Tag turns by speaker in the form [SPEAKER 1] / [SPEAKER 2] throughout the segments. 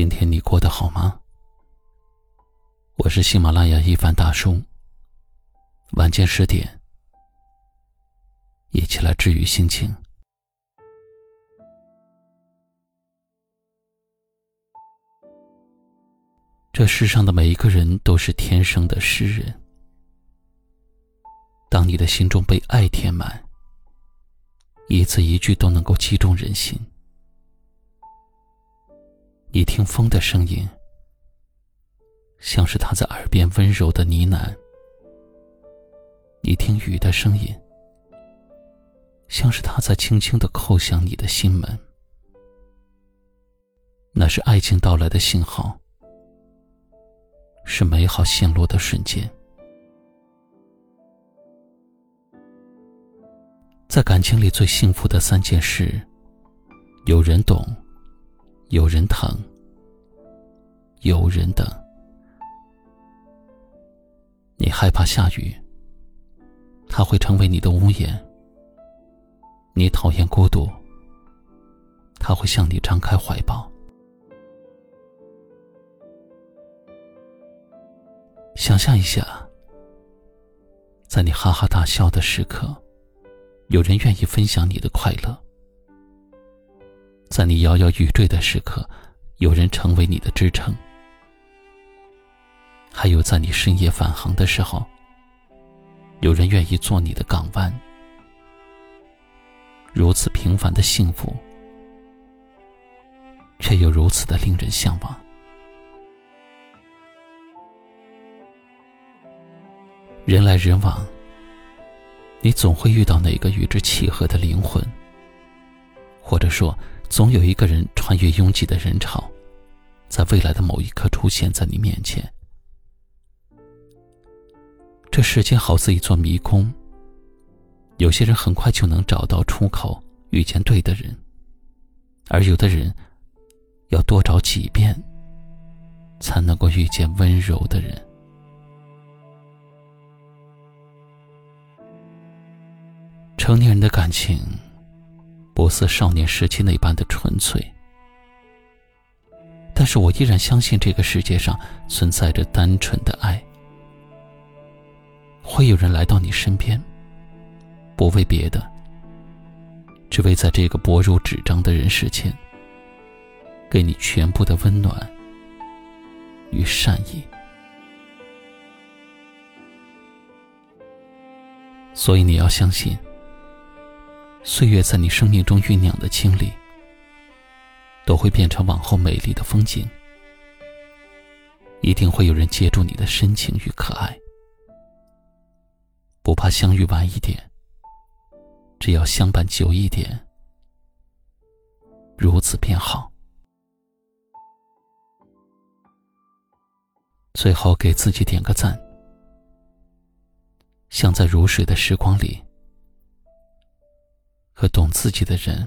[SPEAKER 1] 今天你过得好吗？我是喜马拉雅一凡大叔。晚间十点，一起来治愈心情。这世上的每一个人都是天生的诗人。当你的心中被爱填满，一字一句都能够击中人心。你听风的声音，像是他在耳边温柔的呢喃；你听雨的声音，像是他在轻轻的叩响你的心门。那是爱情到来的信号，是美好陷落的瞬间。在感情里最幸福的三件事，有人懂。有人疼，有人等。你害怕下雨，它会成为你的屋檐；你讨厌孤独，它会向你张开怀抱。想象一下，在你哈哈大笑的时刻，有人愿意分享你的快乐。在你摇摇欲坠的时刻，有人成为你的支撑；还有在你深夜返航的时候，有人愿意做你的港湾。如此平凡的幸福，却又如此的令人向往。人来人往，你总会遇到哪个与之契合的灵魂，或者说。总有一个人穿越拥挤的人潮，在未来的某一刻出现在你面前。这世间好似一座迷宫，有些人很快就能找到出口，遇见对的人；而有的人要多找几遍，才能够遇见温柔的人。成年人的感情。不似少年时期那般的纯粹，但是我依然相信这个世界上存在着单纯的爱。会有人来到你身边，不为别的，只为在这个薄如纸张的人世间，给你全部的温暖与善意。所以你要相信。岁月在你生命中酝酿的经历，都会变成往后美丽的风景。一定会有人接住你的深情与可爱，不怕相遇晚一点，只要相伴久一点，如此便好。最后给自己点个赞，像在如水的时光里。和懂自己的人，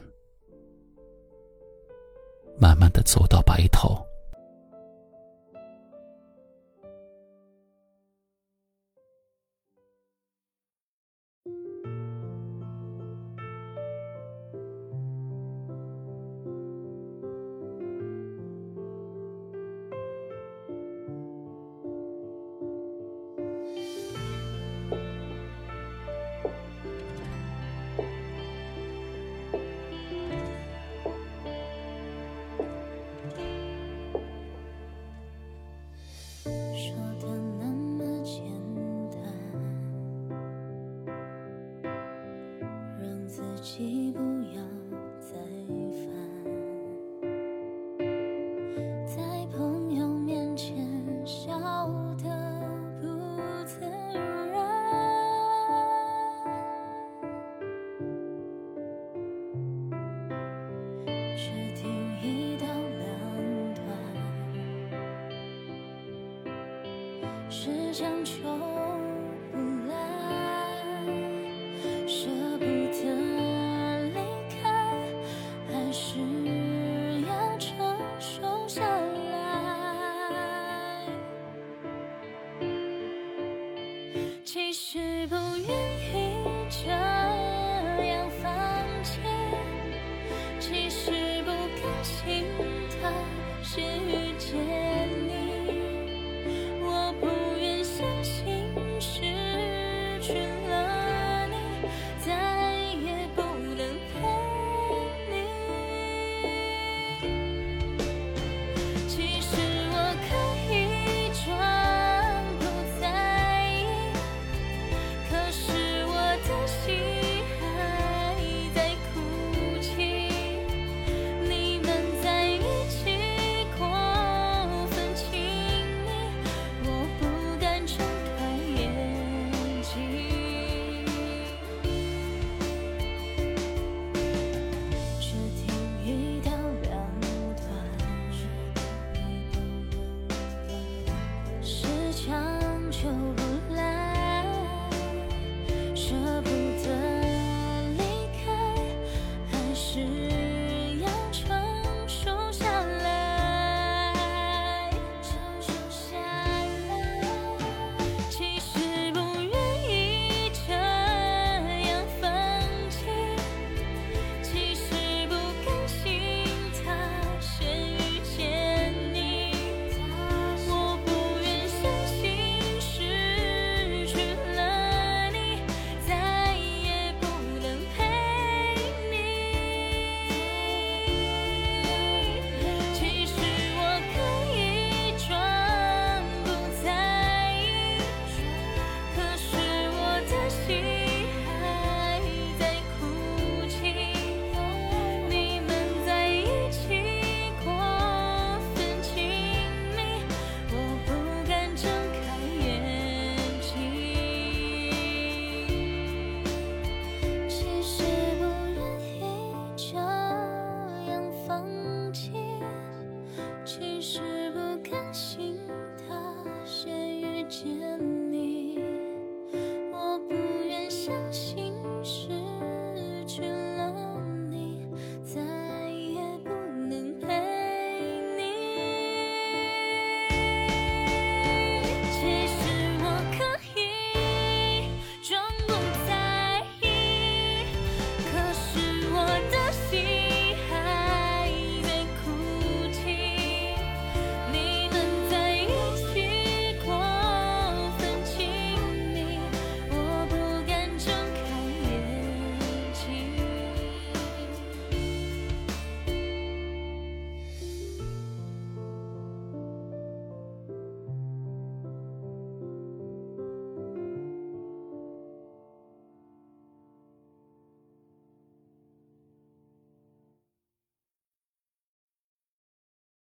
[SPEAKER 2] 见